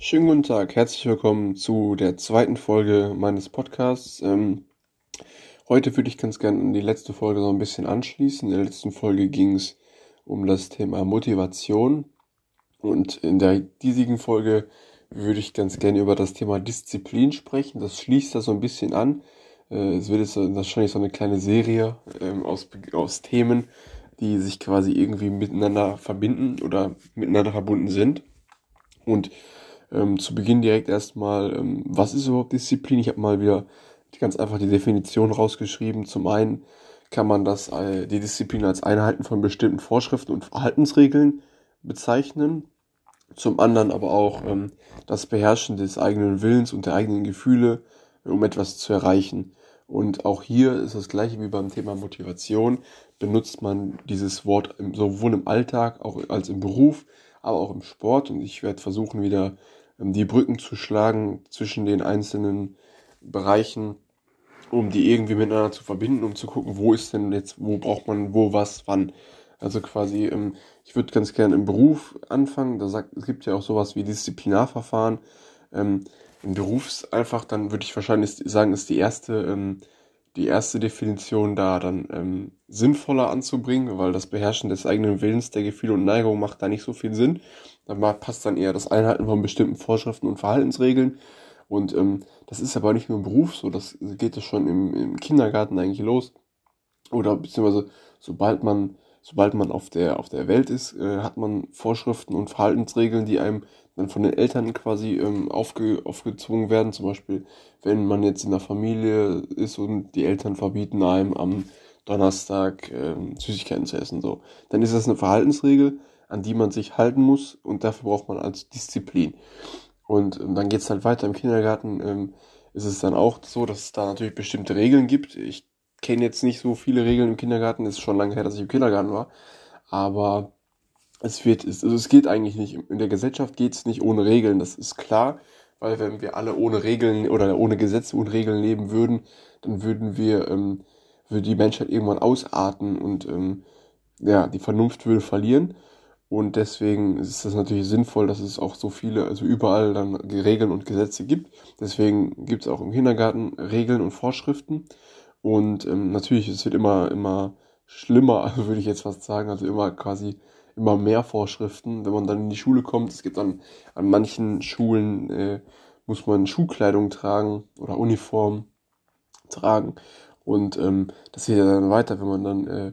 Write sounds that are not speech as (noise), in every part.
Schönen guten Tag, herzlich willkommen zu der zweiten Folge meines Podcasts. Ähm, heute würde ich ganz gerne an die letzte Folge so ein bisschen anschließen. In der letzten Folge ging es um das Thema Motivation und in der diesigen Folge würde ich ganz gerne über das Thema Disziplin sprechen. Das schließt da so ein bisschen an. Äh, es wird jetzt wahrscheinlich so eine kleine Serie ähm, aus, aus Themen, die sich quasi irgendwie miteinander verbinden oder miteinander verbunden sind. Und ähm, zu Beginn direkt erstmal, ähm, was ist überhaupt Disziplin? Ich habe mal wieder ganz einfach die Definition rausgeschrieben. Zum einen kann man das äh, die Disziplin als Einhalten von bestimmten Vorschriften und Verhaltensregeln bezeichnen. Zum anderen aber auch ähm, das Beherrschen des eigenen Willens und der eigenen Gefühle, um etwas zu erreichen. Und auch hier ist das gleiche wie beim Thema Motivation. Benutzt man dieses Wort sowohl im Alltag auch als im Beruf, aber auch im Sport. Und ich werde versuchen, wieder die Brücken zu schlagen zwischen den einzelnen Bereichen, um die irgendwie miteinander zu verbinden, um zu gucken, wo ist denn jetzt, wo braucht man wo, was, wann. Also quasi, ähm, ich würde ganz gerne im Beruf anfangen. Da sagt, es gibt ja auch sowas wie Disziplinarverfahren. Ähm, Im Berufs einfach, dann würde ich wahrscheinlich sagen, ist die erste, die erste Definition da dann ähm, sinnvoller anzubringen, weil das Beherrschen des eigenen Willens, der Gefühle und Neigungen macht da nicht so viel Sinn. Da passt dann eher das Einhalten von bestimmten Vorschriften und Verhaltensregeln. Und ähm, das ist aber nicht nur im Beruf so, das geht ja schon im, im Kindergarten eigentlich los. Oder beziehungsweise sobald man, sobald man auf der, auf der Welt ist, äh, hat man Vorschriften und Verhaltensregeln, die einem dann von den Eltern quasi ähm, aufge, aufgezwungen werden. Zum Beispiel, wenn man jetzt in der Familie ist und die Eltern verbieten einem am Donnerstag ähm, Süßigkeiten zu essen, so. Dann ist das eine Verhaltensregel, an die man sich halten muss und dafür braucht man als Disziplin. Und ähm, dann geht's halt weiter im Kindergarten. Ähm, ist es dann auch so, dass es da natürlich bestimmte Regeln gibt. Ich kenne jetzt nicht so viele Regeln im Kindergarten, ist schon lange her, dass ich im Kindergarten war. Aber es wird, es, also es geht eigentlich nicht. In der Gesellschaft geht's nicht ohne Regeln, das ist klar. Weil wenn wir alle ohne Regeln oder ohne Gesetze und Regeln leben würden, dann würden wir, ähm, würde die Menschheit irgendwann ausarten und ähm, ja, die Vernunft würde verlieren. Und deswegen ist es natürlich sinnvoll, dass es auch so viele, also überall dann Regeln und Gesetze gibt. Deswegen gibt es auch im Kindergarten Regeln und Vorschriften. Und ähm, natürlich, es wird immer, immer schlimmer, (laughs) würde ich jetzt fast sagen. Also immer quasi immer mehr Vorschriften, wenn man dann in die Schule kommt. Es gibt dann an manchen Schulen äh, muss man Schulkleidung tragen oder Uniform tragen. Und ähm, das geht ja dann weiter, wenn man dann äh,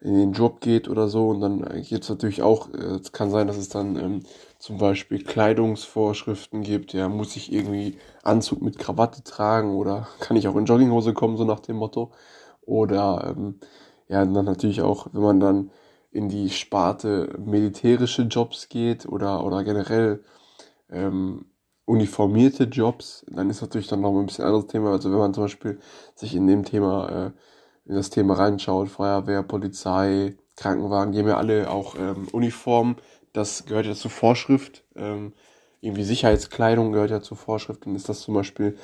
in den Job geht oder so. Und dann gibt es natürlich auch, äh, es kann sein, dass es dann ähm, zum Beispiel Kleidungsvorschriften gibt. Ja, muss ich irgendwie Anzug mit Krawatte tragen oder (laughs) kann ich auch in Jogginghose kommen, so nach dem Motto. Oder ähm, ja, dann natürlich auch, wenn man dann in die Sparte militärische Jobs geht oder, oder generell ähm, uniformierte Jobs, dann ist natürlich dann noch ein bisschen anderes Thema. Also wenn man zum Beispiel sich in dem Thema äh, in das Thema reinschaut, Feuerwehr, Polizei, Krankenwagen, die haben ja alle auch ähm, Uniformen. Das gehört ja zur Vorschrift. Ähm, irgendwie Sicherheitskleidung gehört ja zur Vorschrift. Dann ist das zum Beispiel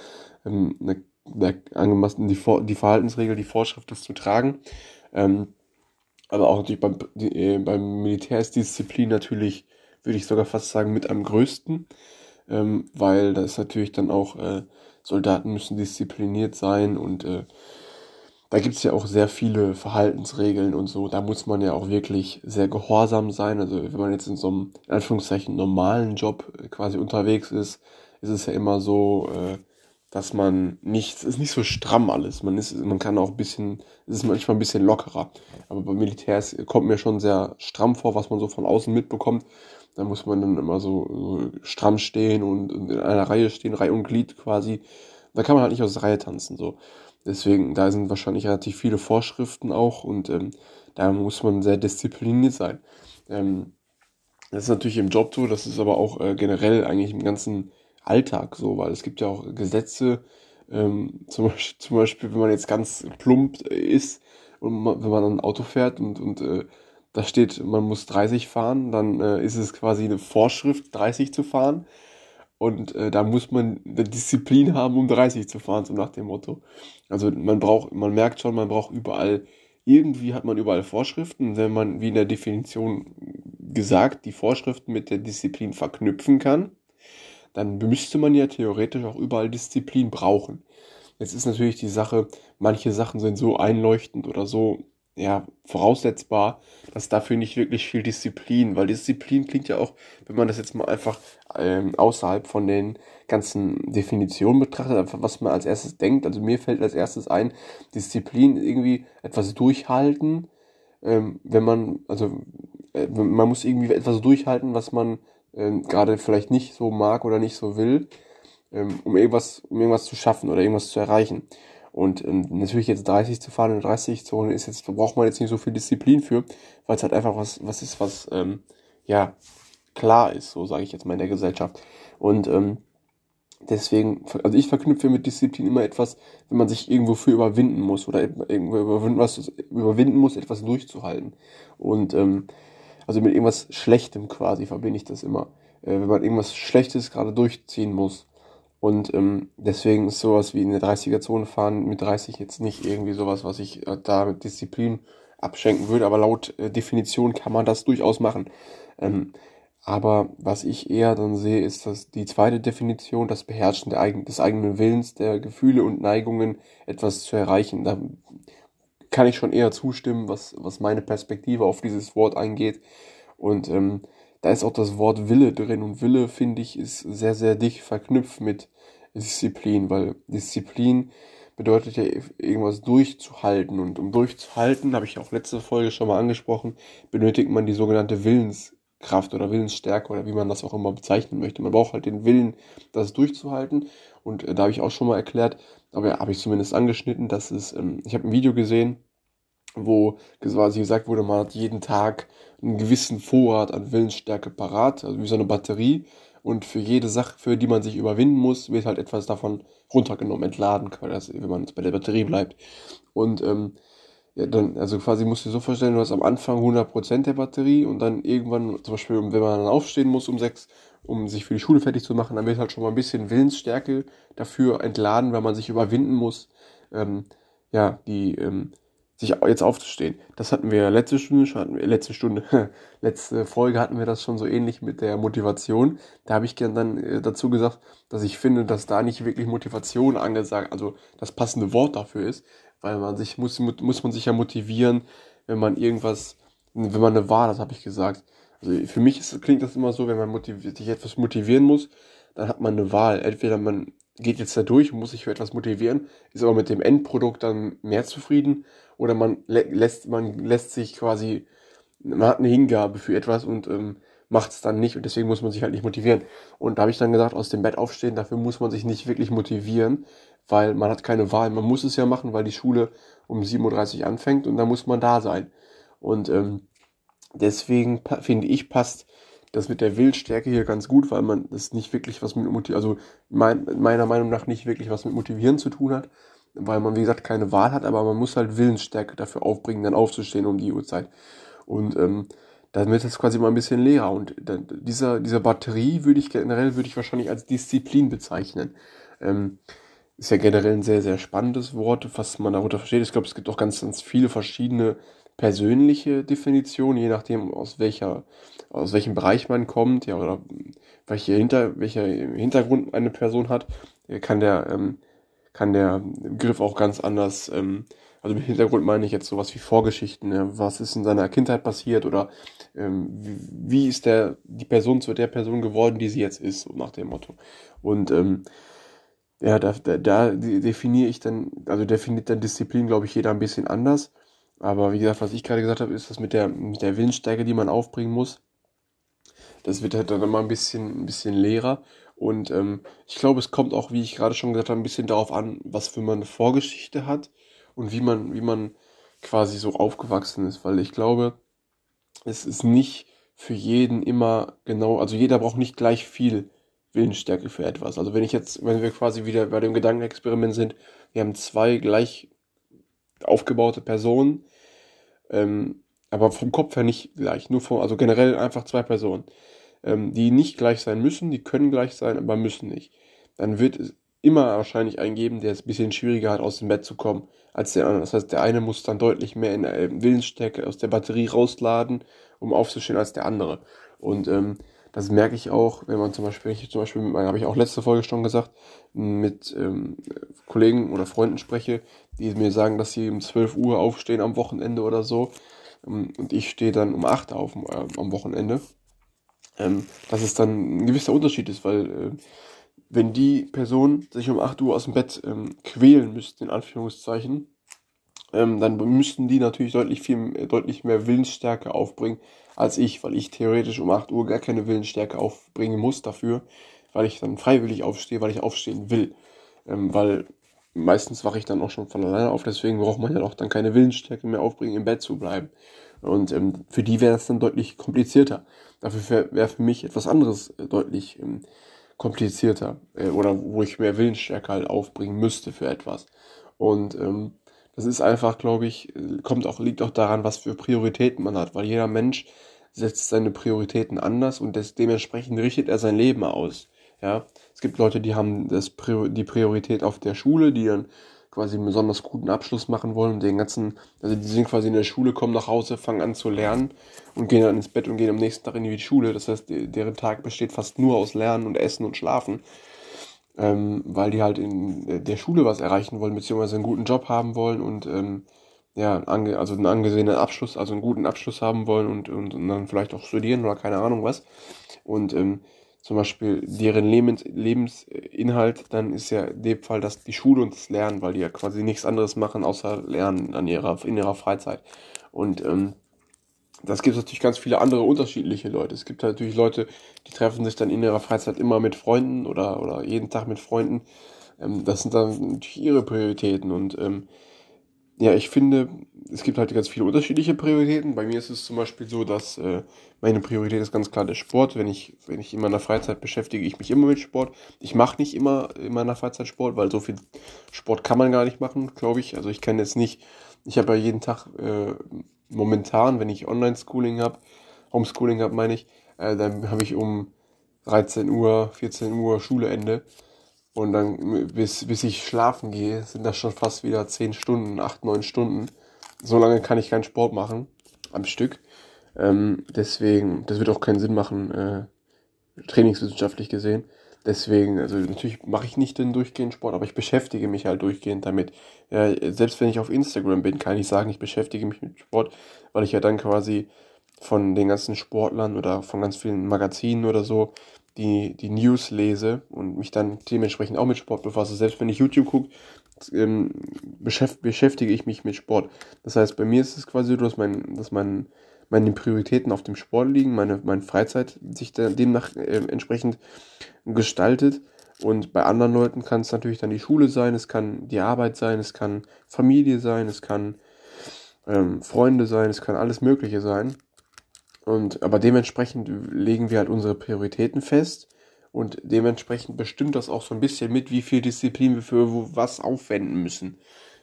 ähm, eine, eine angemassen die, Vor die Verhaltensregel, die Vorschrift, das zu tragen. Ähm, aber auch natürlich beim, die, äh, beim Militär ist Disziplin natürlich, würde ich sogar fast sagen, mit am größten. Ähm, weil da ist natürlich dann auch, äh, Soldaten müssen diszipliniert sein und äh, da gibt es ja auch sehr viele Verhaltensregeln und so. Da muss man ja auch wirklich sehr gehorsam sein. Also wenn man jetzt in so einem, in Anführungszeichen, normalen Job quasi unterwegs ist, ist es ja immer so, äh, dass man nicht, es ist nicht so stramm alles. Man ist, man kann auch ein bisschen, es ist manchmal ein bisschen lockerer. Aber beim Militär kommt mir schon sehr stramm vor, was man so von außen mitbekommt. Da muss man dann immer so, so stramm stehen und, und in einer Reihe stehen, Reihe und Glied quasi. Da kann man halt nicht aus der Reihe tanzen, so. Deswegen, da sind wahrscheinlich relativ viele Vorschriften auch und ähm, da muss man sehr diszipliniert sein. Ähm, das ist natürlich im Job so, das ist aber auch äh, generell eigentlich im ganzen Alltag so, weil es gibt ja auch Gesetze, ähm, zum, Beispiel, zum Beispiel, wenn man jetzt ganz plump ist und man, wenn man ein Auto fährt und, und äh, da steht, man muss 30 fahren, dann äh, ist es quasi eine Vorschrift, 30 zu fahren. Und äh, da muss man eine Disziplin haben, um 30 zu fahren, so nach dem Motto. Also man braucht, man merkt schon, man braucht überall, irgendwie hat man überall Vorschriften. Wenn man, wie in der Definition gesagt, die Vorschriften mit der Disziplin verknüpfen kann, dann müsste man ja theoretisch auch überall Disziplin brauchen. Jetzt ist natürlich die Sache, manche Sachen sind so einleuchtend oder so ja, voraussetzbar, dass dafür nicht wirklich viel Disziplin, weil Disziplin klingt ja auch, wenn man das jetzt mal einfach ähm, außerhalb von den ganzen Definitionen betrachtet, einfach was man als erstes denkt. Also mir fällt als erstes ein, Disziplin irgendwie etwas durchhalten, ähm, wenn man, also äh, man muss irgendwie etwas durchhalten, was man ähm, gerade vielleicht nicht so mag oder nicht so will, ähm, um irgendwas, um irgendwas zu schaffen oder irgendwas zu erreichen. Und ähm, natürlich jetzt 30 zu fahren in 30 Zone ist jetzt, braucht man jetzt nicht so viel Disziplin für, weil es halt einfach was, was ist, was ähm, ja klar ist, so sage ich jetzt mal in der Gesellschaft. Und ähm, deswegen, also ich verknüpfe mit Disziplin immer etwas, wenn man sich irgendwo für überwinden muss oder irgendwo überwinden, was, überwinden muss, etwas durchzuhalten. Und ähm, also mit irgendwas Schlechtem quasi verbinde ich das immer. Äh, wenn man irgendwas Schlechtes gerade durchziehen muss. Und ähm, deswegen ist sowas wie in der 30er-Zone fahren mit 30 jetzt nicht irgendwie sowas, was ich äh, da mit Disziplin abschenken würde, aber laut äh, Definition kann man das durchaus machen. Ähm, aber was ich eher dann sehe, ist, dass die zweite Definition, das Beherrschen der eigen, des eigenen Willens, der Gefühle und Neigungen, etwas zu erreichen. Da kann ich schon eher zustimmen, was, was meine Perspektive auf dieses Wort eingeht. Und ähm, da ist auch das Wort Wille drin. Und Wille, finde ich, ist sehr, sehr dicht verknüpft mit Disziplin, weil Disziplin bedeutet ja irgendwas durchzuhalten. Und um durchzuhalten, habe ich auch letzte Folge schon mal angesprochen, benötigt man die sogenannte Willenskraft oder Willensstärke oder wie man das auch immer bezeichnen möchte. Man braucht halt den Willen, das durchzuhalten. Und äh, da habe ich auch schon mal erklärt, aber ja, habe ich zumindest angeschnitten, dass es, ähm, ich habe ein Video gesehen, wo quasi gesagt wurde, man hat jeden Tag einen gewissen Vorrat an Willensstärke parat, also wie so eine Batterie. Und für jede Sache, für die man sich überwinden muss, wird halt etwas davon runtergenommen, entladen, wenn man bei der Batterie bleibt. Und ähm, ja, dann, also quasi musst du dir so vorstellen, du hast am Anfang 100% der Batterie und dann irgendwann, zum Beispiel, wenn man dann aufstehen muss um sechs, um sich für die Schule fertig zu machen, dann wird halt schon mal ein bisschen Willensstärke dafür entladen, weil man sich überwinden muss, ähm, ja, die, ähm, sich jetzt aufzustehen. Das hatten wir letzte Stunde, hatten wir, letzte Stunde, (laughs) letzte Folge hatten wir das schon so ähnlich mit der Motivation. Da habe ich dann äh, dazu gesagt, dass ich finde, dass da nicht wirklich Motivation angesagt, also das passende Wort dafür ist, weil man sich muss, muss man sich ja motivieren, wenn man irgendwas, wenn man eine Wahl hat, habe ich gesagt. Also für mich ist, klingt das immer so, wenn man sich etwas motivieren muss, dann hat man eine Wahl. Entweder man geht jetzt da durch und muss sich für etwas motivieren, ist aber mit dem Endprodukt dann mehr zufrieden oder man lä lässt, man lässt sich quasi, man hat eine Hingabe für etwas und ähm, macht es dann nicht und deswegen muss man sich halt nicht motivieren. Und da habe ich dann gesagt, aus dem Bett aufstehen, dafür muss man sich nicht wirklich motivieren, weil man hat keine Wahl. Man muss es ja machen, weil die Schule um 7.30 Uhr anfängt und da muss man da sein. Und ähm, deswegen finde ich, passt das mit der Willstärke hier ganz gut, weil man das nicht wirklich was mit Motivieren, also mein, meiner Meinung nach nicht wirklich was mit Motivieren zu tun hat, weil man, wie gesagt, keine Wahl hat, aber man muss halt Willensstärke dafür aufbringen, dann aufzustehen um die Uhrzeit. Und ähm, wird es quasi mal ein bisschen leerer. Und dann, dieser, dieser Batterie würde ich generell, würde ich wahrscheinlich als Disziplin bezeichnen. Ähm, ist ja generell ein sehr, sehr spannendes Wort, was man darunter versteht. Ich glaube, es gibt auch ganz, ganz viele verschiedene persönliche Definition, je nachdem aus welcher, aus welchem Bereich man kommt, ja, oder welche Hinter, welcher Hintergrund eine Person hat, kann der, ähm, kann der Begriff auch ganz anders, ähm, also mit Hintergrund meine ich jetzt sowas wie Vorgeschichten, ja, was ist in seiner Kindheit passiert oder ähm, wie, wie ist der, die Person zu der Person geworden, die sie jetzt ist, so nach dem Motto. Und ähm, ja, da, da, da definiere ich dann, also definiert dann Disziplin, glaube ich, jeder ein bisschen anders. Aber wie gesagt, was ich gerade gesagt habe, ist das mit der, mit der Willensstärke, die man aufbringen muss. Das wird halt dann immer ein bisschen, ein bisschen leerer. Und ähm, ich glaube, es kommt auch, wie ich gerade schon gesagt habe, ein bisschen darauf an, was für man eine Vorgeschichte hat und wie man, wie man quasi so aufgewachsen ist. Weil ich glaube, es ist nicht für jeden immer genau, also jeder braucht nicht gleich viel Willensstärke für etwas. Also wenn ich jetzt, wenn wir quasi wieder bei dem Gedankenexperiment sind, wir haben zwei gleich aufgebaute Personen, ähm, aber vom Kopf her nicht gleich, nur vom, also generell einfach zwei Personen, ähm, die nicht gleich sein müssen, die können gleich sein, aber müssen nicht. Dann wird es immer wahrscheinlich einen geben, der es ein bisschen schwieriger hat, aus dem Bett zu kommen, als der andere. Das heißt, der eine muss dann deutlich mehr in der Willensstärke aus der Batterie rausladen, um aufzustehen, als der andere. Und ähm, das merke ich auch, wenn man zum Beispiel, ich zum Beispiel habe ich auch letzte Folge schon gesagt, mit ähm, Kollegen oder Freunden spreche, die mir sagen, dass sie um 12 Uhr aufstehen am Wochenende oder so. Ähm, und ich stehe dann um 8 auf äh, am Wochenende. Ähm, dass es dann ein gewisser Unterschied ist, weil äh, wenn die Person sich um 8 Uhr aus dem Bett ähm, quälen müsste, in Anführungszeichen, ähm, dann müssten die natürlich deutlich viel, äh, deutlich mehr Willensstärke aufbringen als ich, weil ich theoretisch um 8 Uhr gar keine Willensstärke aufbringen muss dafür, weil ich dann freiwillig aufstehe, weil ich aufstehen will. Ähm, weil meistens wache ich dann auch schon von alleine auf, deswegen braucht man ja auch dann keine Willensstärke mehr aufbringen, im Bett zu bleiben. Und ähm, für die wäre das dann deutlich komplizierter. Dafür wäre für mich etwas anderes äh, deutlich ähm, komplizierter äh, oder wo ich mehr Willensstärke halt aufbringen müsste für etwas. Und ähm, das ist einfach, glaube ich, kommt auch, liegt auch daran, was für Prioritäten man hat, weil jeder Mensch setzt seine Prioritäten anders und des, dementsprechend richtet er sein Leben aus. Ja, gibt Leute, die haben das die Priorität auf der Schule, die dann quasi einen besonders guten Abschluss machen wollen und den ganzen, also die sind quasi in der Schule, kommen nach Hause, fangen an zu lernen und gehen dann ins Bett und gehen am nächsten Tag in die Schule. Das heißt, deren Tag besteht fast nur aus Lernen und Essen und Schlafen ähm, weil die halt in der Schule was erreichen wollen, beziehungsweise einen guten Job haben wollen und ähm, ja, also einen angesehenen Abschluss, also einen guten Abschluss haben wollen und, und, und dann vielleicht auch studieren oder keine Ahnung was. Und ähm, zum Beispiel deren Lebens Lebensinhalt, dann ist ja in dem Fall das die Schule und das Lernen, weil die ja quasi nichts anderes machen, außer lernen an ihrer, in ihrer Freizeit. Und ähm, das gibt natürlich ganz viele andere unterschiedliche Leute. Es gibt natürlich Leute, die treffen sich dann in ihrer Freizeit immer mit Freunden oder, oder jeden Tag mit Freunden. Ähm, das sind dann natürlich ihre Prioritäten. Und ähm, ja, ich finde, es gibt halt ganz viele unterschiedliche Prioritäten. Bei mir ist es zum Beispiel so, dass äh, meine Priorität ist ganz klar der Sport. Wenn ich, wenn ich in meiner Freizeit beschäftige, ich mich immer mit Sport. Ich mache nicht immer in meiner Freizeit Sport, weil so viel Sport kann man gar nicht machen, glaube ich. Also ich kann jetzt nicht, ich habe ja jeden Tag äh, momentan, wenn ich Online-Schooling habe, Homeschooling habe, meine ich, äh, dann habe ich um 13 Uhr, 14 Uhr Schuleende. Und dann, bis, bis ich schlafen gehe, sind das schon fast wieder 10 Stunden, 8, 9 Stunden. So lange kann ich keinen Sport machen am Stück. Ähm, deswegen, das wird auch keinen Sinn machen, äh, trainingswissenschaftlich gesehen. Deswegen, also natürlich mache ich nicht den durchgehenden Sport, aber ich beschäftige mich halt durchgehend damit. Ja, selbst wenn ich auf Instagram bin, kann ich sagen, ich beschäftige mich mit Sport, weil ich ja dann quasi von den ganzen Sportlern oder von ganz vielen Magazinen oder so die, die News lese und mich dann dementsprechend auch mit Sport befasse. Selbst wenn ich YouTube gucke, ähm, beschäftige ich mich mit Sport. Das heißt, bei mir ist es quasi so, dass mein, dass mein meine Prioritäten auf dem Sport liegen, meine, meine Freizeit sich demnach äh, entsprechend gestaltet. Und bei anderen Leuten kann es natürlich dann die Schule sein, es kann die Arbeit sein, es kann Familie sein, es kann ähm, Freunde sein, es kann alles Mögliche sein. Und aber dementsprechend legen wir halt unsere Prioritäten fest und dementsprechend bestimmt das auch so ein bisschen mit, wie viel Disziplin wir für was aufwenden müssen.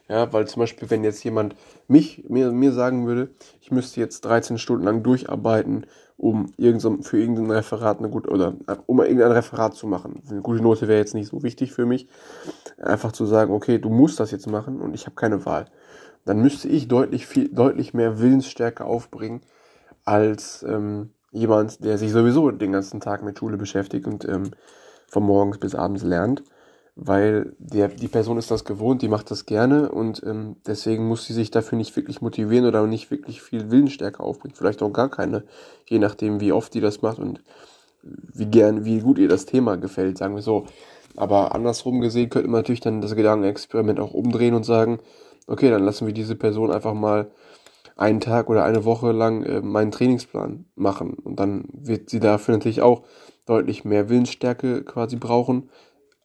Ja, weil zum Beispiel, wenn jetzt jemand mich, mir, mir sagen würde, ich müsste jetzt 13 Stunden lang durcharbeiten, um irgendein, für irgendein Referat eine gute, oder um irgendein Referat zu machen. Eine gute Note wäre jetzt nicht so wichtig für mich. Einfach zu sagen, okay, du musst das jetzt machen und ich habe keine Wahl. Dann müsste ich deutlich viel, deutlich mehr Willensstärke aufbringen, als ähm, jemand, der sich sowieso den ganzen Tag mit Schule beschäftigt und ähm, von morgens bis abends lernt weil der, die Person ist das gewohnt, die macht das gerne und ähm, deswegen muss sie sich dafür nicht wirklich motivieren oder nicht wirklich viel Willensstärke aufbringen. Vielleicht auch gar keine, je nachdem, wie oft die das macht und wie gern, wie gut ihr das Thema gefällt, sagen wir so. Aber andersrum gesehen könnte man natürlich dann das Gedankenexperiment auch umdrehen und sagen, okay, dann lassen wir diese Person einfach mal einen Tag oder eine Woche lang äh, meinen Trainingsplan machen. Und dann wird sie dafür natürlich auch deutlich mehr Willensstärke quasi brauchen,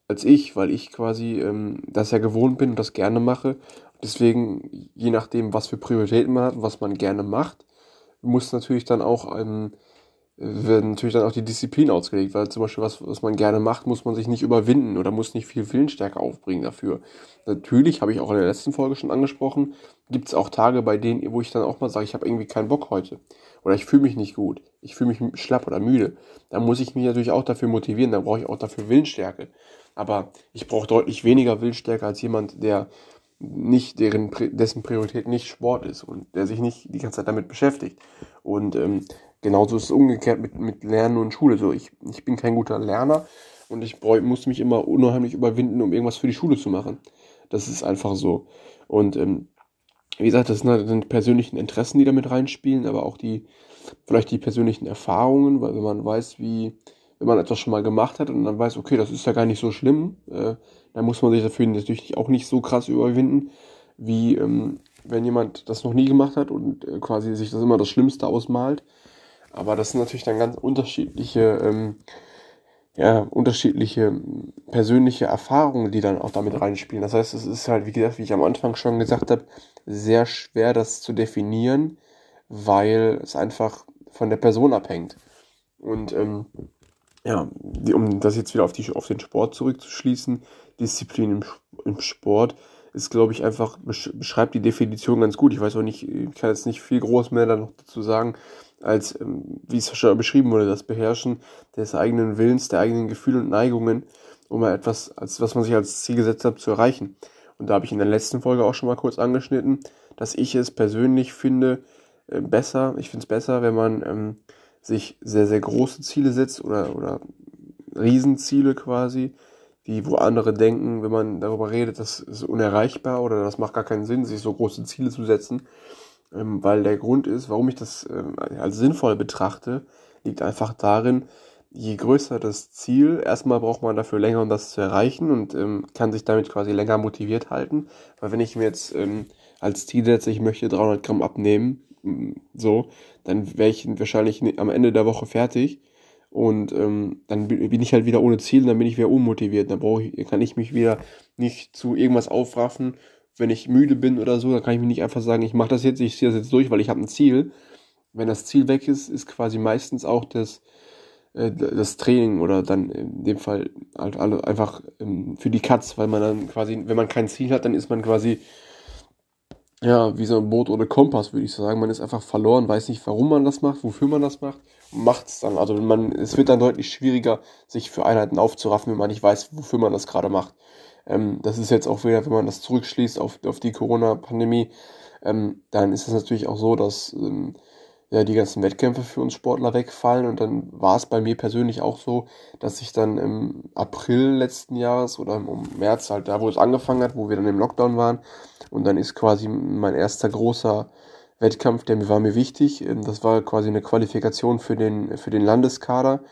als ich, weil ich quasi ähm, das ja gewohnt bin und das gerne mache. Deswegen, je nachdem, was für Prioritäten man hat was man gerne macht, muss natürlich dann auch ähm, werden natürlich dann auch die Disziplin ausgelegt, weil zum Beispiel was, was man gerne macht, muss man sich nicht überwinden oder muss nicht viel Willensstärke aufbringen dafür. Natürlich, habe ich auch in der letzten Folge schon angesprochen, gibt es auch Tage, bei denen, wo ich dann auch mal sage, ich habe irgendwie keinen Bock heute. Oder ich fühle mich nicht gut. Ich fühle mich schlapp oder müde. Da muss ich mich natürlich auch dafür motivieren, da brauche ich auch dafür Willensstärke. Aber ich brauche deutlich weniger Willensstärke als jemand, der nicht, deren, dessen Priorität nicht Sport ist und der sich nicht die ganze Zeit damit beschäftigt. Und ähm, genauso ist es umgekehrt mit, mit Lernen und Schule. So, ich, ich bin kein guter Lerner und ich muss mich immer unheimlich überwinden, um irgendwas für die Schule zu machen. Das ist einfach so. Und ähm, wie gesagt, das sind halt die persönlichen Interessen, die damit reinspielen, aber auch die, vielleicht die persönlichen Erfahrungen, weil wenn man weiß, wie, wenn man etwas schon mal gemacht hat und dann weiß, okay, das ist ja gar nicht so schlimm, äh, dann muss man sich dafür natürlich auch nicht so krass überwinden, wie ähm, wenn jemand das noch nie gemacht hat und äh, quasi sich das immer das Schlimmste ausmalt. Aber das sind natürlich dann ganz unterschiedliche, ähm, ja, unterschiedliche persönliche Erfahrungen, die dann auch damit reinspielen. Das heißt, es ist halt, wie gesagt, wie ich am Anfang schon gesagt habe, sehr schwer, das zu definieren, weil es einfach von der Person abhängt. Und ähm, ja, die, um das jetzt wieder auf, die, auf den Sport zurückzuschließen, Disziplin im, im Sport ist, glaube ich, einfach, beschreibt die Definition ganz gut. Ich weiß auch nicht, ich kann jetzt nicht viel groß mehr da noch dazu sagen, als, ähm, wie es schon beschrieben wurde, das Beherrschen des eigenen Willens, der eigenen Gefühle und Neigungen, um etwas, als was man sich als Ziel gesetzt hat, zu erreichen. Und da habe ich in der letzten Folge auch schon mal kurz angeschnitten, dass ich es persönlich finde, äh, besser, ich finde es besser, wenn man ähm, sich sehr, sehr große Ziele setzt oder, oder Riesenziele quasi, die, wo andere denken, wenn man darüber redet, das ist unerreichbar oder das macht gar keinen Sinn, sich so große Ziele zu setzen. Ähm, weil der Grund ist, warum ich das ähm, als sinnvoll betrachte, liegt einfach darin, je größer das Ziel, erstmal braucht man dafür länger, um das zu erreichen und ähm, kann sich damit quasi länger motiviert halten. Weil wenn ich mir jetzt ähm, als Ziel setze, ich möchte 300 Gramm abnehmen, so, dann wäre ich wahrscheinlich am Ende der Woche fertig. Und ähm, dann bin ich halt wieder ohne Ziel dann bin ich wieder unmotiviert. Dann brauche ich, kann ich mich wieder nicht zu irgendwas aufraffen. Wenn ich müde bin oder so, dann kann ich mir nicht einfach sagen, ich mache das jetzt, ich ziehe das jetzt durch, weil ich habe ein Ziel. Wenn das Ziel weg ist, ist quasi meistens auch das, äh, das Training oder dann in dem Fall halt alle einfach ähm, für die Katz, weil man dann quasi, wenn man kein Ziel hat, dann ist man quasi ja, wie so ein Boot ohne Kompass, würde ich sagen. Man ist einfach verloren, weiß nicht, warum man das macht, wofür man das macht, macht es dann. Also man, es wird dann deutlich schwieriger, sich für Einheiten aufzuraffen, wenn man nicht weiß, wofür man das gerade macht. Ähm, das ist jetzt auch wieder, wenn man das zurückschließt auf, auf die Corona-Pandemie, ähm, dann ist es natürlich auch so, dass ähm, ja, die ganzen Wettkämpfe für uns Sportler wegfallen. Und dann war es bei mir persönlich auch so, dass ich dann im April letzten Jahres oder im März, halt da, wo es angefangen hat, wo wir dann im Lockdown waren, und dann ist quasi mein erster großer Wettkampf, der war mir wichtig. Ähm, das war quasi eine Qualifikation für den, für den Landeskader.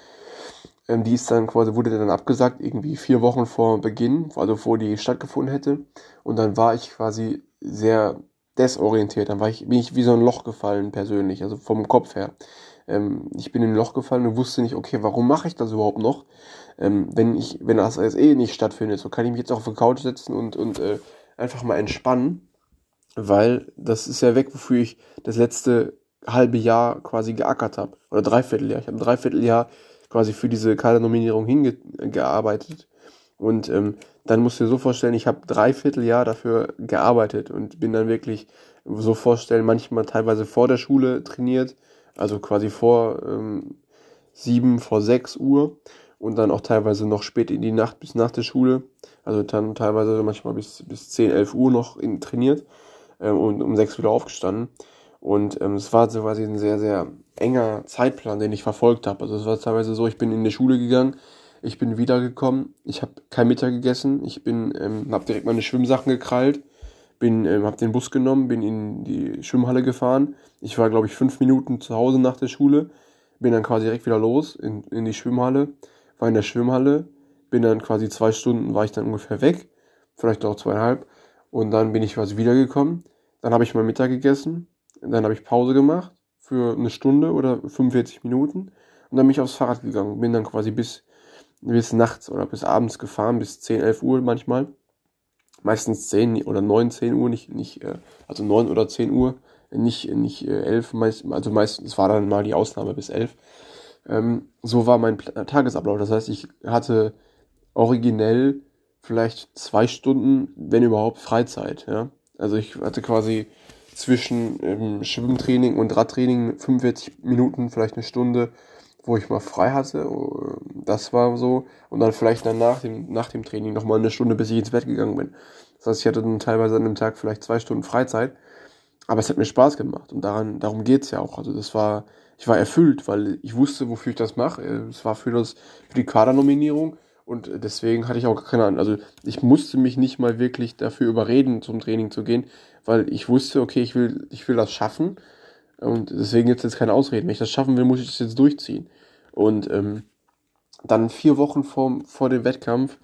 Ähm, die ist dann quasi, wurde dann abgesagt, irgendwie vier Wochen vor Beginn, also vor die stattgefunden hätte. Und dann war ich quasi sehr desorientiert. Dann war ich, bin ich wie so ein Loch gefallen persönlich, also vom Kopf her. Ähm, ich bin in ein Loch gefallen und wusste nicht, okay, warum mache ich das überhaupt noch? Ähm, wenn ich, wenn das eh nicht stattfindet, so kann ich mich jetzt auch auf der Couch setzen und, und äh, einfach mal entspannen, weil das ist ja weg, wofür ich das letzte halbe Jahr quasi geackert habe. Oder Dreivierteljahr. Ich habe ein Dreivierteljahr quasi für diese Kadernominierung hingearbeitet. Und ähm, dann musst du dir so vorstellen, ich habe dreiviertel Jahr dafür gearbeitet und bin dann wirklich so vorstellen, manchmal teilweise vor der Schule trainiert, also quasi vor ähm, sieben, vor sechs Uhr und dann auch teilweise noch spät in die Nacht bis nach der Schule, also dann teilweise manchmal bis, bis 10, 11 Uhr noch in, trainiert ähm, und um sechs wieder aufgestanden. Und ähm, es war so quasi ein sehr, sehr enger Zeitplan, den ich verfolgt habe. Also es war teilweise so, ich bin in die Schule gegangen, ich bin wiedergekommen, ich habe kein Mittag gegessen, ich bin, ähm, habe direkt meine Schwimmsachen gekrallt, bin, ähm, habe den Bus genommen, bin in die Schwimmhalle gefahren. Ich war, glaube ich, fünf Minuten zu Hause nach der Schule, bin dann quasi direkt wieder los in, in die Schwimmhalle, war in der Schwimmhalle, bin dann quasi zwei Stunden, war ich dann ungefähr weg, vielleicht auch zweieinhalb, und dann bin ich quasi wiedergekommen. Dann habe ich mein Mittag gegessen, dann habe ich Pause gemacht für eine Stunde oder 45 Minuten und dann bin ich aufs Fahrrad gegangen, bin dann quasi bis bis nachts oder bis abends gefahren, bis 10, 11 Uhr manchmal. Meistens 10 oder 9, 10 Uhr, nicht, nicht äh, also 9 oder 10 Uhr, nicht, nicht 11, äh, also meistens war dann mal die Ausnahme bis 11. Ähm, so war mein Tagesablauf. Das heißt, ich hatte originell vielleicht zwei Stunden, wenn überhaupt, Freizeit. Ja? Also ich hatte quasi zwischen ähm, Schwimmtraining und Radtraining 45 Minuten, vielleicht eine Stunde wo ich mal frei hatte. Das war so. Und dann vielleicht dann nach dem, nach dem Training nochmal eine Stunde, bis ich ins Bett gegangen bin. Das heißt, ich hatte dann teilweise an dem Tag vielleicht zwei Stunden Freizeit. aber es hat mir Spaß gemacht und daran, darum geht's ja auch. Also das war, ich war erfüllt, weil ich wusste, wofür ich das mache. Es war für das, für die Kadernominierung und deswegen hatte ich auch keine Ahnung. Also ich musste mich nicht mal wirklich dafür überreden, zum Training zu gehen, weil ich wusste, okay, ich will, ich will das schaffen. Und deswegen gibt es jetzt keine Ausreden. Wenn ich das schaffen will, muss ich das jetzt durchziehen. Und ähm, dann vier Wochen vor, vor dem Wettkampf,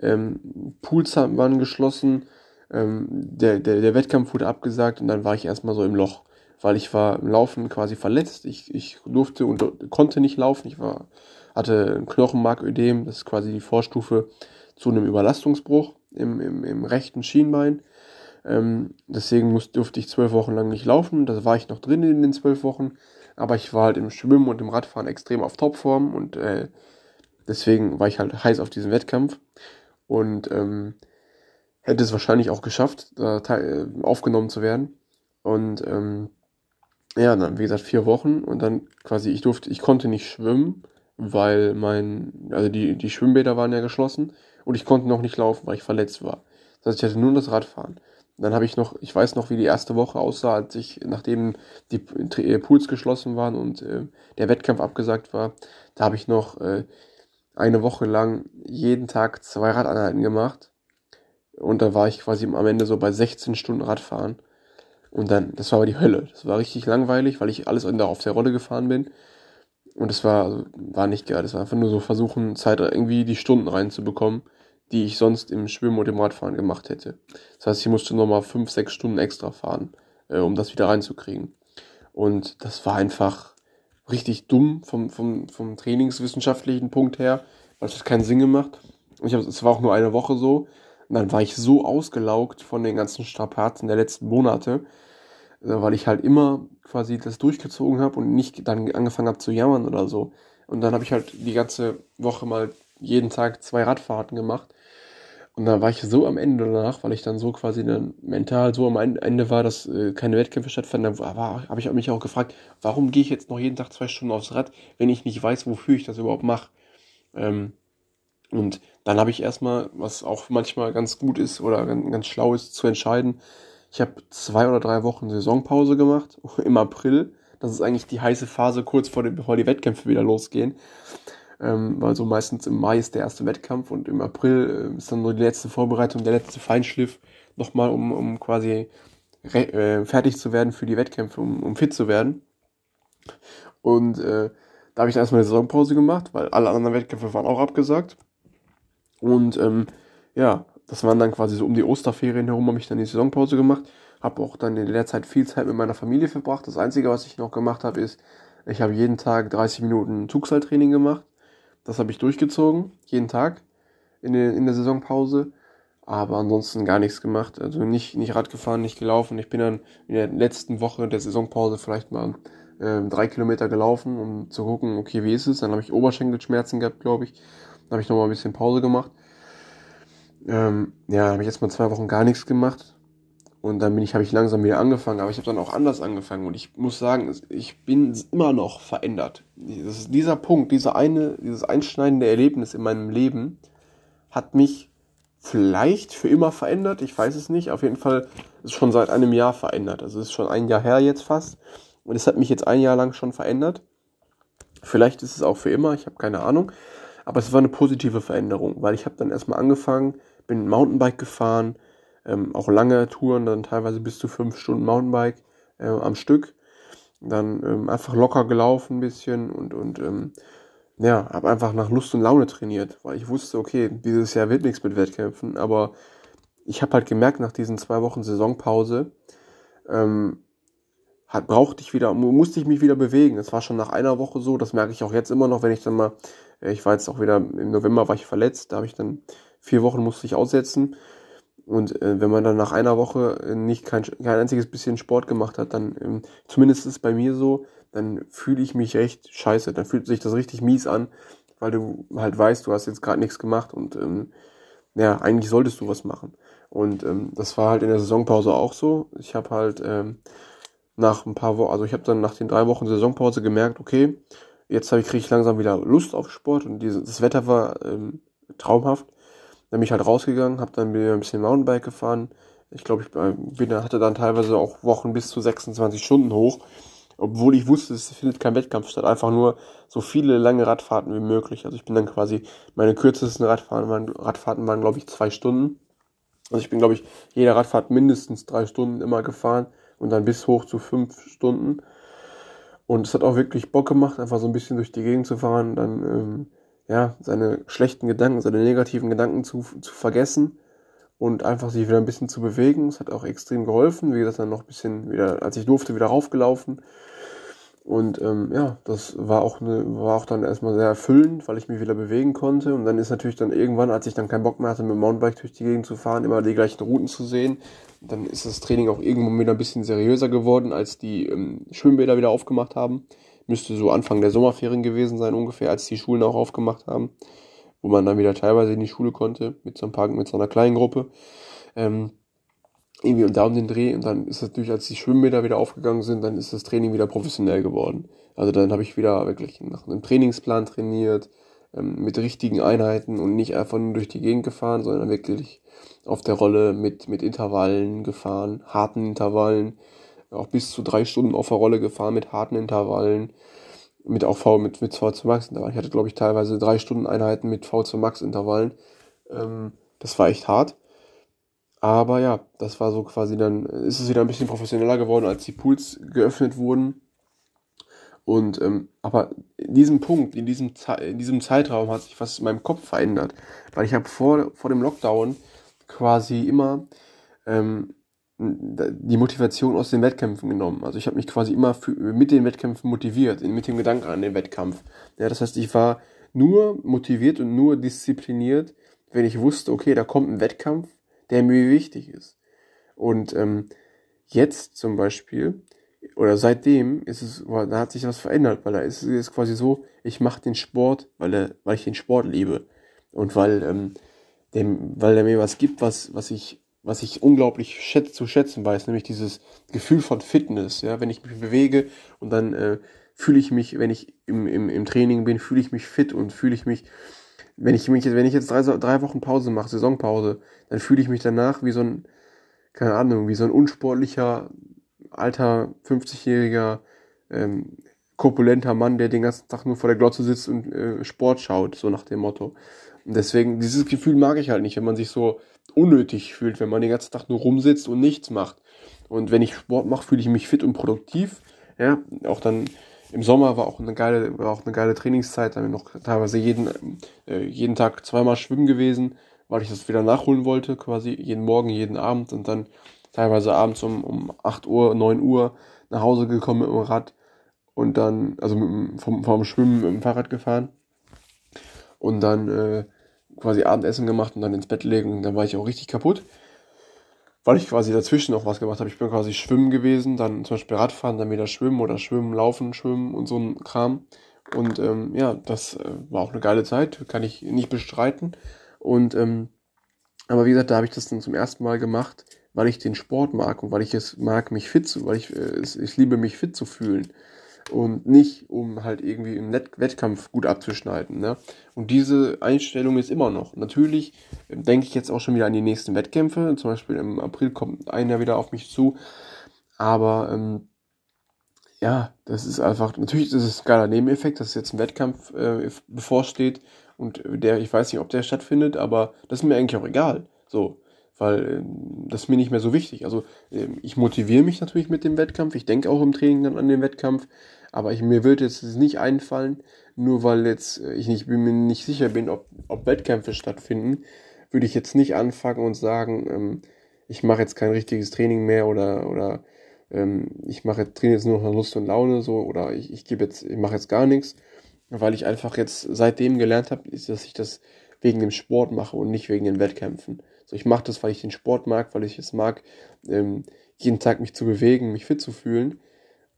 ähm, Pools waren geschlossen, ähm, der, der, der Wettkampf wurde abgesagt und dann war ich erstmal so im Loch, weil ich war im Laufen quasi verletzt. Ich, ich durfte und konnte nicht laufen. Ich war, hatte ein Knochenmarködem, das ist quasi die Vorstufe zu einem Überlastungsbruch im, im, im rechten Schienbein. Ähm, deswegen muss, durfte ich zwölf Wochen lang nicht laufen. Da war ich noch drin in den zwölf Wochen. Aber ich war halt im Schwimmen und im Radfahren extrem auf Topform und äh, deswegen war ich halt heiß auf diesen Wettkampf. Und ähm, hätte es wahrscheinlich auch geschafft, da äh, aufgenommen zu werden. Und ähm, ja, dann wie gesagt vier Wochen und dann quasi ich durfte, ich konnte nicht schwimmen, weil mein, also die die Schwimmbäder waren ja geschlossen und ich konnte noch nicht laufen, weil ich verletzt war. Das heißt, ich hatte nur das Radfahren. Dann habe ich noch, ich weiß noch, wie die erste Woche aussah, als ich, nachdem die äh, Pools geschlossen waren und äh, der Wettkampf abgesagt war, da habe ich noch äh, eine Woche lang jeden Tag zwei Radeinheiten gemacht und da war ich quasi am Ende so bei 16 Stunden Radfahren. Und dann, das war aber die Hölle. Das war richtig langweilig, weil ich alles auf der Rolle gefahren bin. Und es war, war nicht geil. Das war einfach nur so versuchen, Zeit irgendwie die Stunden reinzubekommen, die ich sonst im Schwimmen und im Radfahren gemacht hätte. Das heißt, ich musste nochmal fünf, sechs Stunden extra fahren, äh, um das wieder reinzukriegen. Und das war einfach richtig dumm vom, vom, vom trainingswissenschaftlichen Punkt her, weil es keinen Sinn gemacht. Ich hab, es war auch nur eine Woche so. Und dann war ich so ausgelaugt von den ganzen Strapazen der letzten Monate, äh, weil ich halt immer quasi das durchgezogen habe und nicht dann angefangen habe zu jammern oder so. Und dann habe ich halt die ganze Woche mal jeden Tag zwei Radfahrten gemacht. Und dann war ich so am Ende danach, weil ich dann so quasi dann mental so am Ende war, dass äh, keine Wettkämpfe stattfanden. Da habe ich mich auch gefragt, warum gehe ich jetzt noch jeden Tag zwei Stunden aufs Rad, wenn ich nicht weiß, wofür ich das überhaupt mache. Ähm, und dann habe ich erstmal, was auch manchmal ganz gut ist oder ganz, ganz schlau ist, zu entscheiden. Ich habe zwei oder drei Wochen Saisonpause gemacht (laughs) im April. Das ist eigentlich die heiße Phase kurz vor dem, bevor die Wettkämpfe wieder losgehen. Ähm, weil so meistens im Mai ist der erste Wettkampf und im April äh, ist dann nur die letzte Vorbereitung, der letzte Feinschliff nochmal, um, um quasi äh, fertig zu werden für die Wettkämpfe, um, um fit zu werden. Und äh, da habe ich dann erstmal eine Saisonpause gemacht, weil alle anderen Wettkämpfe waren auch abgesagt. Und ähm, ja, das waren dann quasi so um die Osterferien herum, habe ich dann die Saisonpause gemacht. Habe auch dann in der Zeit viel Zeit mit meiner Familie verbracht. Das Einzige, was ich noch gemacht habe, ist, ich habe jeden Tag 30 Minuten Zugseiltraining gemacht. Das habe ich durchgezogen, jeden Tag in der, in der Saisonpause. Aber ansonsten gar nichts gemacht. Also nicht, nicht Rad gefahren, nicht gelaufen. Ich bin dann in der letzten Woche der Saisonpause vielleicht mal äh, drei Kilometer gelaufen, um zu gucken, okay, wie ist es. Dann habe ich Oberschenkelschmerzen gehabt, glaube ich. Dann habe ich nochmal ein bisschen Pause gemacht. Ähm, ja, habe ich jetzt mal zwei Wochen gar nichts gemacht. Und dann bin ich, habe ich langsam wieder angefangen, aber ich habe dann auch anders angefangen. Und ich muss sagen, ich bin immer noch verändert. Ist, dieser Punkt, dieser eine, dieses einschneidende Erlebnis in meinem Leben hat mich vielleicht für immer verändert. Ich weiß es nicht. Auf jeden Fall ist es schon seit einem Jahr verändert. Also es ist schon ein Jahr her jetzt fast. Und es hat mich jetzt ein Jahr lang schon verändert. Vielleicht ist es auch für immer, ich habe keine Ahnung. Aber es war eine positive Veränderung, weil ich habe dann erstmal angefangen, bin Mountainbike gefahren, ähm, auch lange Touren, dann teilweise bis zu fünf Stunden Mountainbike äh, am Stück. Dann ähm, einfach locker gelaufen ein bisschen und, und ähm, ja, habe einfach nach Lust und Laune trainiert, weil ich wusste, okay, dieses Jahr wird nichts mit Wettkämpfen, aber ich habe halt gemerkt nach diesen zwei Wochen Saisonpause, ähm, hat, brauchte ich wieder, musste ich mich wieder bewegen. Das war schon nach einer Woche so, das merke ich auch jetzt immer noch, wenn ich dann mal äh, ich war jetzt auch wieder, im November war ich verletzt, da habe ich dann vier Wochen musste ich aussetzen. Und äh, wenn man dann nach einer Woche äh, nicht kein, kein einziges bisschen Sport gemacht hat, dann, ähm, zumindest ist bei mir so, dann fühle ich mich echt scheiße. Dann fühlt sich das richtig mies an, weil du halt weißt, du hast jetzt gerade nichts gemacht und ähm, ja, eigentlich solltest du was machen. Und ähm, das war halt in der Saisonpause auch so. Ich habe halt ähm, nach ein paar Wochen, also ich habe dann nach den drei Wochen Saisonpause gemerkt, okay, jetzt kriege ich langsam wieder Lust auf Sport und diese, das Wetter war ähm, traumhaft. Dann bin ich halt rausgegangen, habe dann wieder ein bisschen Mountainbike gefahren, Ich glaube, ich bin, hatte dann teilweise auch Wochen bis zu 26 Stunden hoch, obwohl ich wusste, es findet kein Wettkampf statt. Einfach nur so viele lange Radfahrten wie möglich. Also ich bin dann quasi, meine kürzesten Radfahrten waren, Radfahrten waren glaube ich, zwei Stunden. Also ich bin, glaube ich, jeder Radfahrt mindestens drei Stunden immer gefahren und dann bis hoch zu fünf Stunden. Und es hat auch wirklich Bock gemacht, einfach so ein bisschen durch die Gegend zu fahren, dann ähm, ja, seine schlechten Gedanken, seine negativen Gedanken zu, zu vergessen und einfach sich wieder ein bisschen zu bewegen. Es hat auch extrem geholfen. Wie gesagt, dann noch ein bisschen wieder, als ich durfte, wieder raufgelaufen. Und ähm, ja, das war auch, eine, war auch dann erstmal sehr erfüllend, weil ich mich wieder bewegen konnte. Und dann ist natürlich dann irgendwann, als ich dann keinen Bock mehr hatte, mit dem Mountainbike durch die Gegend zu fahren, immer die gleichen Routen zu sehen. Dann ist das Training auch irgendwann wieder ein bisschen seriöser geworden, als die ähm, Schwimmbäder wieder aufgemacht haben. Müsste so Anfang der Sommerferien gewesen sein, ungefähr, als die Schulen auch aufgemacht haben. Wo man dann wieder teilweise in die Schule konnte, mit so ein paar, mit so einer kleinen Gruppe. Ähm, irgendwie und da um den Dreh und dann ist natürlich, als die Schwimmbäder wieder aufgegangen sind, dann ist das Training wieder professionell geworden. Also dann habe ich wieder wirklich nach einem Trainingsplan trainiert, ähm, mit richtigen Einheiten und nicht einfach nur durch die Gegend gefahren, sondern wirklich auf der Rolle mit, mit Intervallen gefahren, harten Intervallen, auch bis zu drei Stunden auf der Rolle gefahren mit harten Intervallen, mit auch V, mit, mit V2 Max Intervallen. Ich hatte, glaube ich, teilweise drei Stunden Einheiten mit V2 Max Intervallen. Ähm, das war echt hart. Aber ja, das war so quasi dann, ist es wieder ein bisschen professioneller geworden, als die Pools geöffnet wurden. Und ähm, aber in diesem Punkt, in diesem, in diesem Zeitraum hat sich was in meinem Kopf verändert. Weil ich habe vor, vor dem Lockdown quasi immer ähm, die Motivation aus den Wettkämpfen genommen. Also ich habe mich quasi immer für, mit den Wettkämpfen motiviert, mit dem Gedanken an den Wettkampf. Ja, das heißt, ich war nur motiviert und nur diszipliniert, wenn ich wusste, okay, da kommt ein Wettkampf der mir wichtig ist. Und ähm, jetzt zum Beispiel, oder seitdem ist es, da hat sich was verändert, weil da ist es quasi so, ich mache den Sport, weil, er, weil ich den Sport liebe. Und weil, ähm, dem, weil er mir was gibt, was, was ich, was ich unglaublich schätz, zu schätzen weiß, nämlich dieses Gefühl von Fitness, ja, wenn ich mich bewege und dann äh, fühle ich mich, wenn ich im, im, im Training bin, fühle ich mich fit und fühle ich mich wenn ich mich, wenn ich jetzt drei, drei Wochen Pause mache, Saisonpause, dann fühle ich mich danach wie so ein, keine Ahnung, wie so ein unsportlicher, alter, 50-jähriger, ähm, korpulenter Mann, der den ganzen Tag nur vor der Glotze sitzt und äh, Sport schaut, so nach dem Motto. Und deswegen, dieses Gefühl mag ich halt nicht, wenn man sich so unnötig fühlt, wenn man den ganzen Tag nur rumsitzt und nichts macht. Und wenn ich Sport mache, fühle ich mich fit und produktiv. Ja, auch dann im Sommer war auch eine geile, war auch eine geile Trainingszeit. Da haben wir noch teilweise jeden, äh, jeden Tag zweimal schwimmen gewesen, weil ich das wieder nachholen wollte, quasi jeden Morgen, jeden Abend und dann teilweise abends um, um 8 Uhr, 9 Uhr nach Hause gekommen mit dem Rad und dann, also mit, vom, vom Schwimmen mit dem Fahrrad gefahren und dann äh, quasi Abendessen gemacht und dann ins Bett legen und dann war ich auch richtig kaputt weil ich quasi dazwischen noch was gemacht habe. Ich bin quasi schwimmen gewesen, dann zum Beispiel Radfahren, dann wieder schwimmen oder schwimmen, laufen, schwimmen und so ein Kram. Und ähm, ja, das äh, war auch eine geile Zeit, kann ich nicht bestreiten. Und ähm, aber wie gesagt, da habe ich das dann zum ersten Mal gemacht, weil ich den Sport mag und weil ich es mag, mich fit zu, weil ich äh, ich liebe mich fit zu fühlen und nicht, um halt irgendwie im Net Wettkampf gut abzuschneiden. Ne? Und diese Einstellung ist immer noch. Natürlich ähm, denke ich jetzt auch schon wieder an die nächsten Wettkämpfe. Zum Beispiel im April kommt einer wieder auf mich zu. Aber ähm, ja, das ist einfach, natürlich ist es ein geiler Nebeneffekt, dass jetzt ein Wettkampf äh, bevorsteht und der, ich weiß nicht, ob der stattfindet, aber das ist mir eigentlich auch egal. So, weil äh, das ist mir nicht mehr so wichtig. Also äh, ich motiviere mich natürlich mit dem Wettkampf, ich denke auch im Training dann an den Wettkampf, aber ich, mir würde jetzt nicht einfallen, nur weil jetzt äh, ich nicht, bin mir nicht sicher bin, ob, ob Wettkämpfe stattfinden, würde ich jetzt nicht anfangen und sagen, ähm, ich mache jetzt kein richtiges Training mehr oder, oder ähm, ich mache trainiere jetzt nur noch Lust und Laune so oder ich, ich gebe jetzt, ich mache jetzt gar nichts, weil ich einfach jetzt seitdem gelernt habe, dass ich das wegen dem Sport mache und nicht wegen den Wettkämpfen. So, ich mache das, weil ich den Sport mag, weil ich es mag, ähm, jeden Tag mich zu bewegen, mich fit zu fühlen.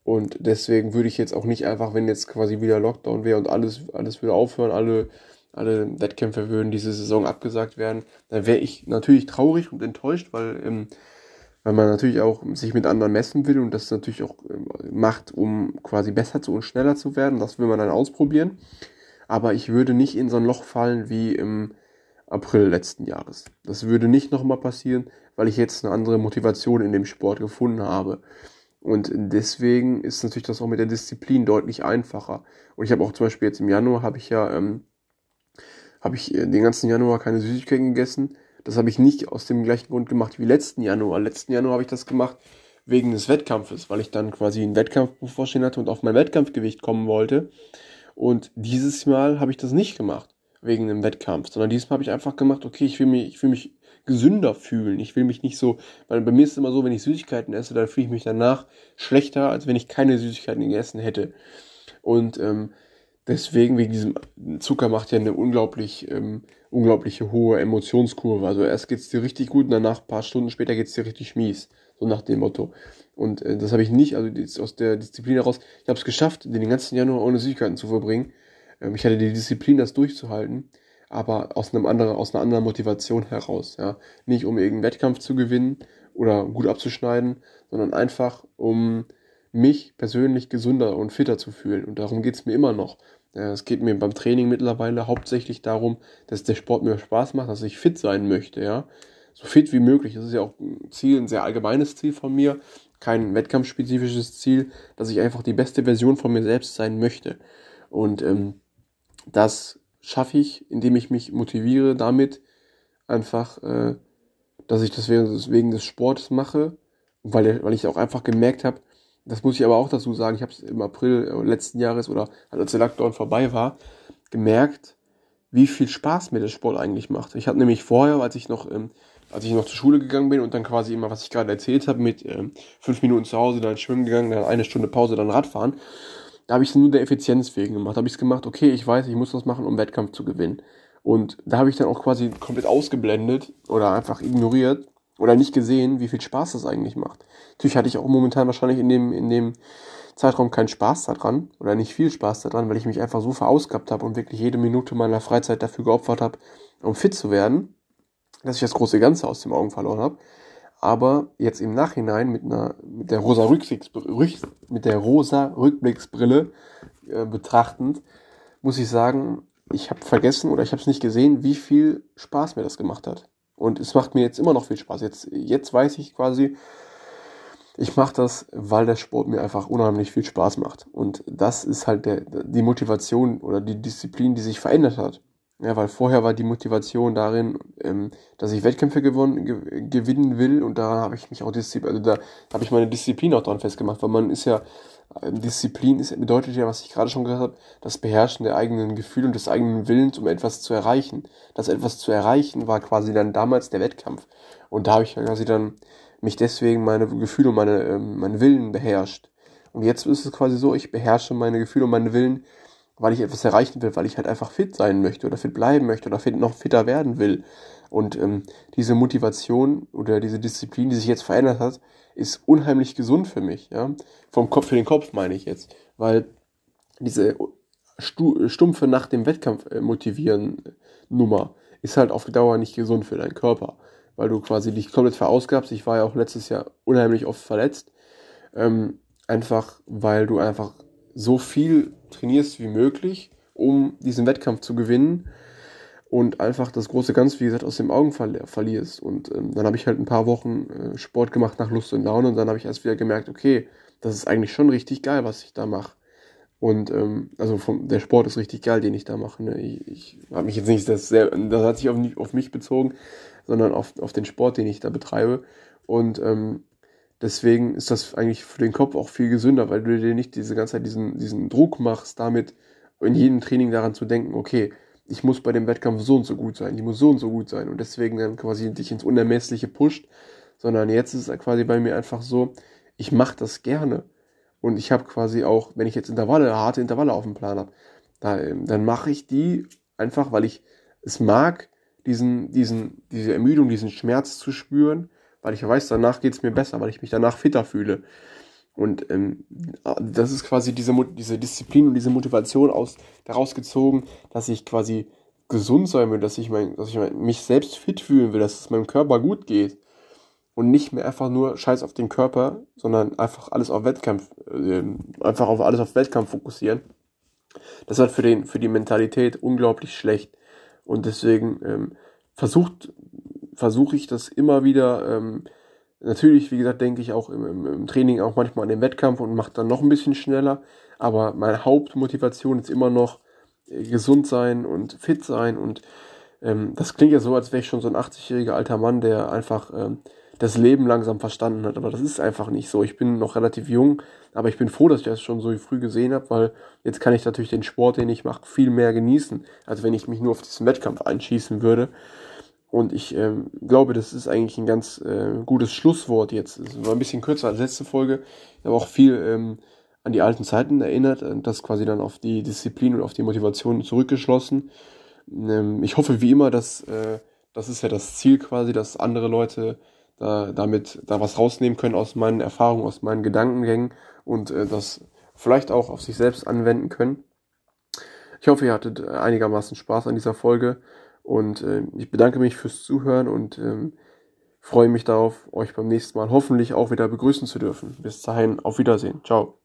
Und deswegen würde ich jetzt auch nicht einfach, wenn jetzt quasi wieder Lockdown wäre und alles, alles würde aufhören, alle, alle Wettkämpfe würden diese Saison abgesagt werden, dann wäre ich natürlich traurig und enttäuscht, weil, ähm, weil man natürlich auch sich mit anderen messen will und das natürlich auch ähm, macht, um quasi besser zu und schneller zu werden. Das will man dann ausprobieren. Aber ich würde nicht in so ein Loch fallen wie im April letzten Jahres. Das würde nicht nochmal passieren, weil ich jetzt eine andere Motivation in dem Sport gefunden habe. Und deswegen ist natürlich das auch mit der Disziplin deutlich einfacher. Und ich habe auch zum Beispiel jetzt im Januar habe ich ja ähm, habe ich äh, den ganzen Januar keine Süßigkeiten gegessen. Das habe ich nicht aus dem gleichen Grund gemacht wie letzten Januar. Letzten Januar habe ich das gemacht wegen des Wettkampfes, weil ich dann quasi einen Wettkampf bevorstehen hatte und auf mein Wettkampfgewicht kommen wollte. Und dieses Mal habe ich das nicht gemacht wegen einem Wettkampf, sondern dieses Mal habe ich einfach gemacht, okay, ich will mich, ich will mich gesünder fühlen. Ich will mich nicht so, weil bei mir ist es immer so, wenn ich Süßigkeiten esse, dann fühle ich mich danach schlechter, als wenn ich keine Süßigkeiten gegessen hätte. Und ähm, deswegen, wegen diesem Zucker macht ja eine unglaublich, ähm, unglaubliche hohe Emotionskurve. Also erst geht's dir richtig gut und danach, paar Stunden später geht's dir richtig mies. So nach dem Motto. Und äh, das habe ich nicht, also aus der Disziplin heraus, ich habe es geschafft, den ganzen Januar ohne Süßigkeiten zu verbringen. Ähm, ich hatte die Disziplin, das durchzuhalten, aber aus einem anderen, aus einer anderen Motivation heraus, ja. Nicht um irgendeinen Wettkampf zu gewinnen oder gut abzuschneiden, sondern einfach um mich persönlich gesünder und fitter zu fühlen. Und darum geht's mir immer noch. Es geht mir beim Training mittlerweile hauptsächlich darum, dass der Sport mir Spaß macht, dass ich fit sein möchte, ja. So fit wie möglich. Das ist ja auch ein Ziel, ein sehr allgemeines Ziel von mir. Kein wettkampfspezifisches Ziel, dass ich einfach die beste Version von mir selbst sein möchte. Und ähm, das schaffe ich, indem ich mich motiviere damit, einfach, äh, dass ich das wegen des Sports mache, weil, weil ich auch einfach gemerkt habe, das muss ich aber auch dazu sagen, ich habe es im April letzten Jahres oder als der Lockdown vorbei war, gemerkt, wie viel Spaß mir der Sport eigentlich macht. Ich habe nämlich vorher, als ich noch, ähm, als ich noch zur Schule gegangen bin und dann quasi immer, was ich gerade erzählt habe, mit ähm, fünf Minuten zu Hause, dann schwimmen gegangen, dann eine Stunde Pause, dann Radfahren, da habe ich es nur der Effizienz wegen gemacht. Da habe ich es gemacht, okay, ich weiß, ich muss das machen, um Wettkampf zu gewinnen. Und da habe ich dann auch quasi komplett ausgeblendet oder einfach ignoriert oder nicht gesehen, wie viel Spaß das eigentlich macht. Natürlich hatte ich auch momentan wahrscheinlich in dem, in dem Zeitraum keinen Spaß daran oder nicht viel Spaß daran, weil ich mich einfach so verausgabt habe und wirklich jede Minute meiner Freizeit dafür geopfert habe, um fit zu werden, dass ich das große Ganze aus den Augen verloren habe. Aber jetzt im Nachhinein mit einer mit der rosa Rückblicksbrille, mit der rosa Rückblicksbrille äh, betrachtend, muss ich sagen, ich habe vergessen oder ich habe es nicht gesehen, wie viel Spaß mir das gemacht hat. Und es macht mir jetzt immer noch viel Spaß. Jetzt, jetzt weiß ich quasi, ich mache das, weil der Sport mir einfach unheimlich viel Spaß macht. Und das ist halt der, die Motivation oder die Disziplin, die sich verändert hat. Ja, weil vorher war die Motivation darin, ähm, dass ich Wettkämpfe gewonnen, ge gewinnen will und da habe ich mich auch Disziplin, also da habe ich meine Disziplin auch dran festgemacht, weil man ist ja, äh, Disziplin ist, bedeutet ja, was ich gerade schon gesagt habe, das Beherrschen der eigenen Gefühle und des eigenen Willens, um etwas zu erreichen. Das etwas zu erreichen war quasi dann damals der Wettkampf. Und da habe ich quasi dann mich deswegen meine Gefühle und meine, ähm, meinen Willen beherrscht. Und jetzt ist es quasi so, ich beherrsche meine Gefühle und meine Willen weil ich etwas erreichen will, weil ich halt einfach fit sein möchte oder fit bleiben möchte oder fit, noch fitter werden will. Und ähm, diese Motivation oder diese Disziplin, die sich jetzt verändert hat, ist unheimlich gesund für mich. Ja? Vom Kopf für den Kopf meine ich jetzt, weil diese stumpfe nach dem Wettkampf äh, motivieren äh, Nummer ist halt auf Dauer nicht gesund für deinen Körper, weil du quasi dich komplett verausgabst. Ich war ja auch letztes Jahr unheimlich oft verletzt, ähm, einfach weil du einfach so viel trainierst wie möglich, um diesen Wettkampf zu gewinnen und einfach das große Ganze, wie gesagt, aus den Augen verli verlierst. Und ähm, dann habe ich halt ein paar Wochen äh, Sport gemacht nach Lust und Laune und dann habe ich erst wieder gemerkt, okay, das ist eigentlich schon richtig geil, was ich da mache. Und ähm, also vom, der Sport ist richtig geil, den ich da mache. Ne? Ich, ich habe mich jetzt nicht das sehr, das hat sich auf, auf mich bezogen, sondern auf, auf den Sport, den ich da betreibe. Und ähm, Deswegen ist das eigentlich für den Kopf auch viel gesünder, weil du dir nicht diese ganze Zeit diesen, diesen Druck machst, damit in jedem Training daran zu denken, okay, ich muss bei dem Wettkampf so und so gut sein, ich muss so und so gut sein und deswegen dann quasi dich ins Unermessliche pusht, sondern jetzt ist es quasi bei mir einfach so, ich mache das gerne und ich habe quasi auch, wenn ich jetzt Intervalle, harte Intervalle auf dem Plan habe, da, ähm, dann mache ich die einfach, weil ich es mag, diesen, diesen, diese Ermüdung, diesen Schmerz zu spüren weil ich weiß, danach geht es mir besser, weil ich mich danach fitter fühle. Und ähm, das ist quasi diese, diese Disziplin und diese Motivation aus, daraus gezogen, dass ich quasi gesund sein will, dass ich, mein, dass ich mein, mich selbst fit fühlen will, dass es meinem Körper gut geht. Und nicht mehr einfach nur Scheiß auf den Körper, sondern einfach alles auf Wettkampf, äh, einfach auf alles auf Wettkampf fokussieren. Das halt für, den, für die Mentalität unglaublich schlecht. Und deswegen ähm, versucht, versuche ich das immer wieder, ähm, natürlich, wie gesagt, denke ich auch im, im, Training auch manchmal an den Wettkampf und mache dann noch ein bisschen schneller, aber meine Hauptmotivation ist immer noch äh, gesund sein und fit sein und ähm, das klingt ja so, als wäre ich schon so ein 80-jähriger alter Mann, der einfach ähm, das Leben langsam verstanden hat. Aber das ist einfach nicht so. Ich bin noch relativ jung, aber ich bin froh, dass ich das schon so früh gesehen habe, weil jetzt kann ich natürlich den Sport, den ich mache, viel mehr genießen, als wenn ich mich nur auf diesen Wettkampf einschießen würde. Und ich ähm, glaube, das ist eigentlich ein ganz äh, gutes Schlusswort jetzt. Es war ein bisschen kürzer als letzte Folge, aber auch viel ähm, an die alten Zeiten erinnert und das quasi dann auf die Disziplin und auf die Motivation zurückgeschlossen. Ähm, ich hoffe wie immer, dass äh, das ist ja das Ziel quasi, dass andere Leute da, damit da was rausnehmen können aus meinen Erfahrungen, aus meinen Gedankengängen und äh, das vielleicht auch auf sich selbst anwenden können. Ich hoffe, ihr hattet einigermaßen Spaß an dieser Folge und äh, ich bedanke mich fürs Zuhören und ähm, freue mich darauf, euch beim nächsten Mal hoffentlich auch wieder begrüßen zu dürfen. Bis dahin, auf Wiedersehen. Ciao.